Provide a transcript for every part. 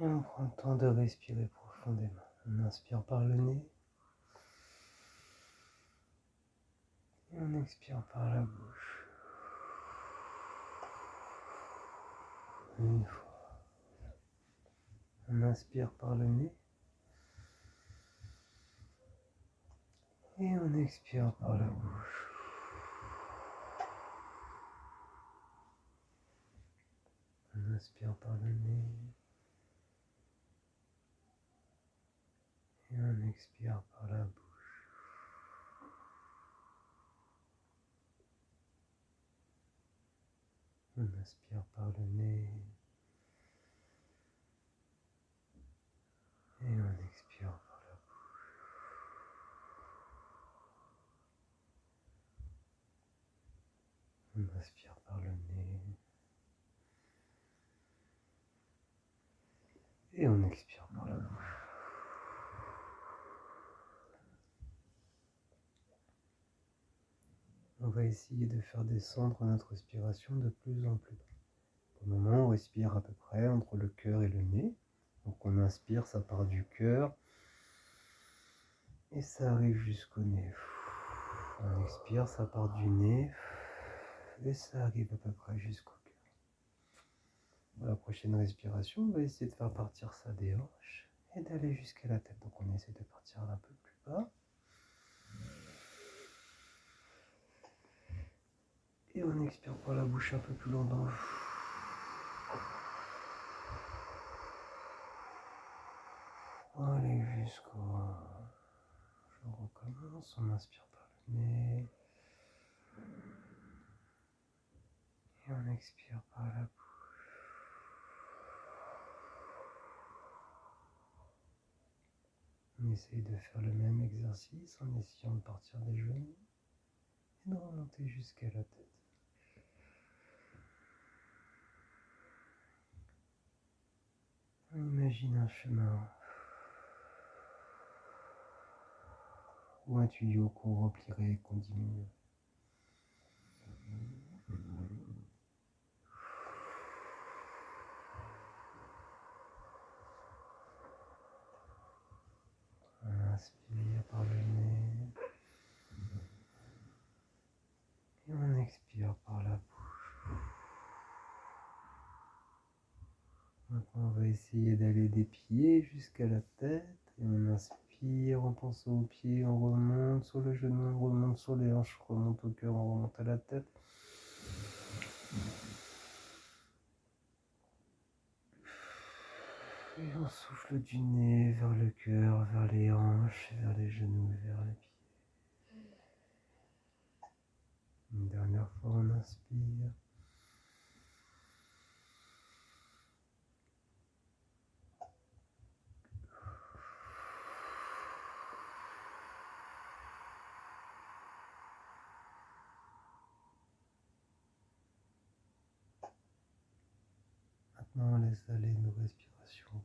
Et on prend le temps de respirer profondément. On inspire par le nez. Et on expire par la bouche. Une fois. On inspire par le nez. Et on expire par la bouche. On inspire par le nez. Et on expire par la bouche. On inspire par le nez. Et on expire par la bouche. On inspire par le nez. Et on expire par la bouche. On va essayer de faire descendre notre respiration de plus en plus bas. Pour le moment, on respire à peu près entre le cœur et le nez. Donc on inspire, ça part du cœur. Et ça arrive jusqu'au nez. On expire, ça part du nez. Et ça arrive à peu près jusqu'au cœur. Pour la prochaine respiration, on va essayer de faire partir ça des hanches et d'aller jusqu'à la tête. Donc on essaie de partir un peu plus bas. Et on expire par la bouche un peu plus longtemps. Allez jusqu'au... Je recommence, on inspire par le nez. Et on expire par la bouche. On essaye de faire le même exercice en essayant de partir des genoux et de remonter jusqu'à la tête. Imagine un chemin ou un tuyau qu'on remplirait qu'on diminue. On inspire par le nez et on expire par la bouche. Maintenant, on va essayer d'aller des pieds jusqu'à la tête. Et on inspire en pensant aux pieds, on remonte sur le genou, on remonte sur les hanches, on remonte au cœur, on remonte à la tête. Et on souffle du nez vers le cœur, vers les hanches, vers les genoux vers les pieds. Une dernière fois, on inspire. On laisse aller nos respirations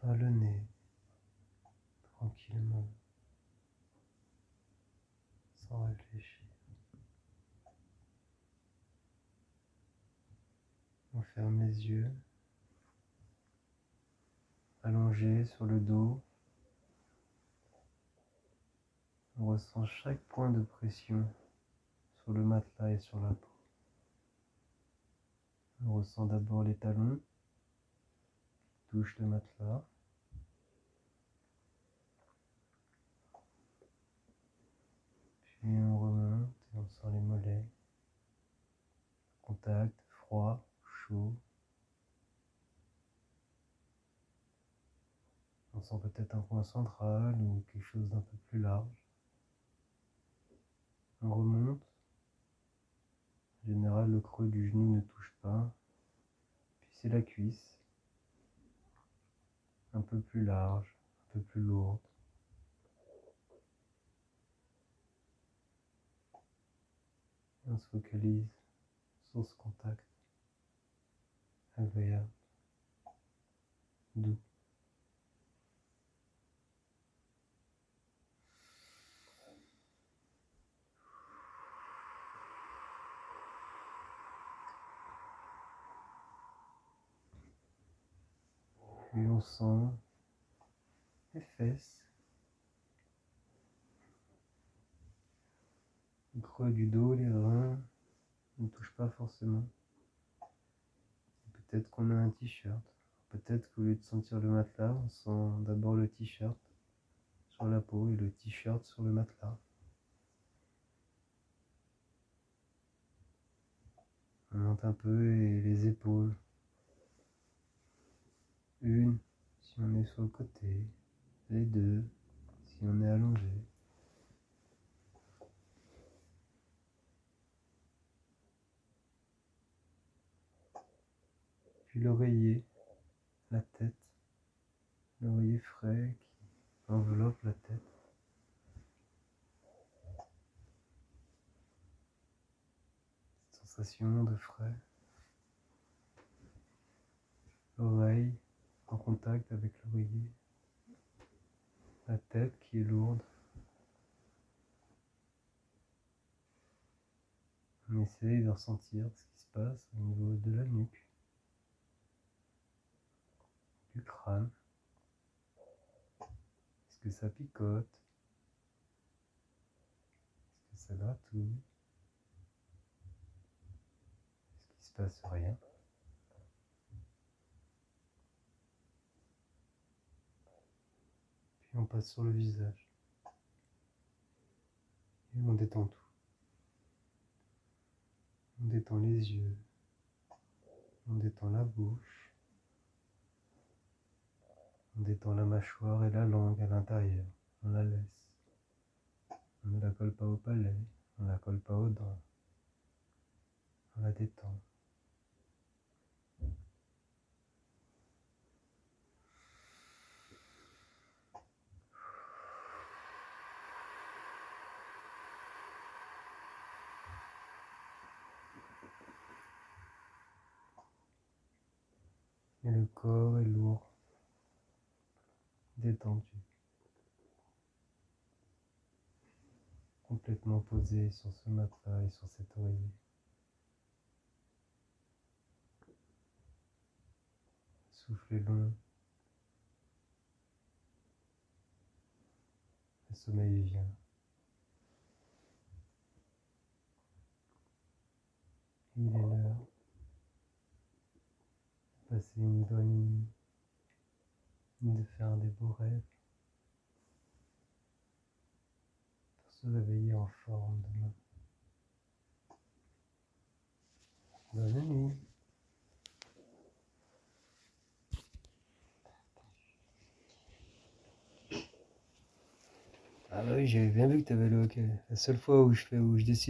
par le nez, tranquillement, sans réfléchir. On ferme les yeux, allongé sur le dos. On ressent chaque point de pression sur le matelas et sur la peau. On ressent d'abord les talons qui touchent le matelas. Puis on remonte et on sent les mollets. Contact, froid, chaud. On sent peut-être un point central ou quelque chose d'un peu plus large. On remonte. Général, le creux du genou ne touche pas. Puis c'est la cuisse. Un peu plus large, un peu plus lourde. On se focalise sur ce contact agréable, doux. Puis on sent les fesses, le creux du dos, les reins, on ne touche pas forcément. Peut-être qu'on a un t-shirt. Peut-être qu'au lieu de sentir le matelas, on sent d'abord le t-shirt sur la peau et le t-shirt sur le matelas. On monte un peu les épaules. Une si on est sur le côté, les deux si on est allongé. Puis l'oreiller, la tête, l'oreiller frais qui enveloppe la tête. Sensation de frais. L'oreille en contact avec l'oreiller. La tête qui est lourde. On essaye de ressentir ce qui se passe au niveau de la nuque, du crâne. Est-ce que ça picote? Est-ce que ça gratouille? Est-ce qu'il se passe rien? On passe sur le visage. Et on détend tout. On détend les yeux. On détend la bouche. On détend la mâchoire et la langue à l'intérieur. On la laisse. On ne la colle pas au palais. On ne la colle pas aux dents. On la détend. Et le corps est lourd, détendu, complètement posé sur ce matelas et sur cet oreiller. Souffle long. Le sommeil vient. Il est l'heure passer une bonne nuit, de faire des beaux rêves, pour se réveiller en forme demain. Bonne nuit. Ah oui, j'avais bien vu que tu avais le hockey. La seule fois où je fais où je décide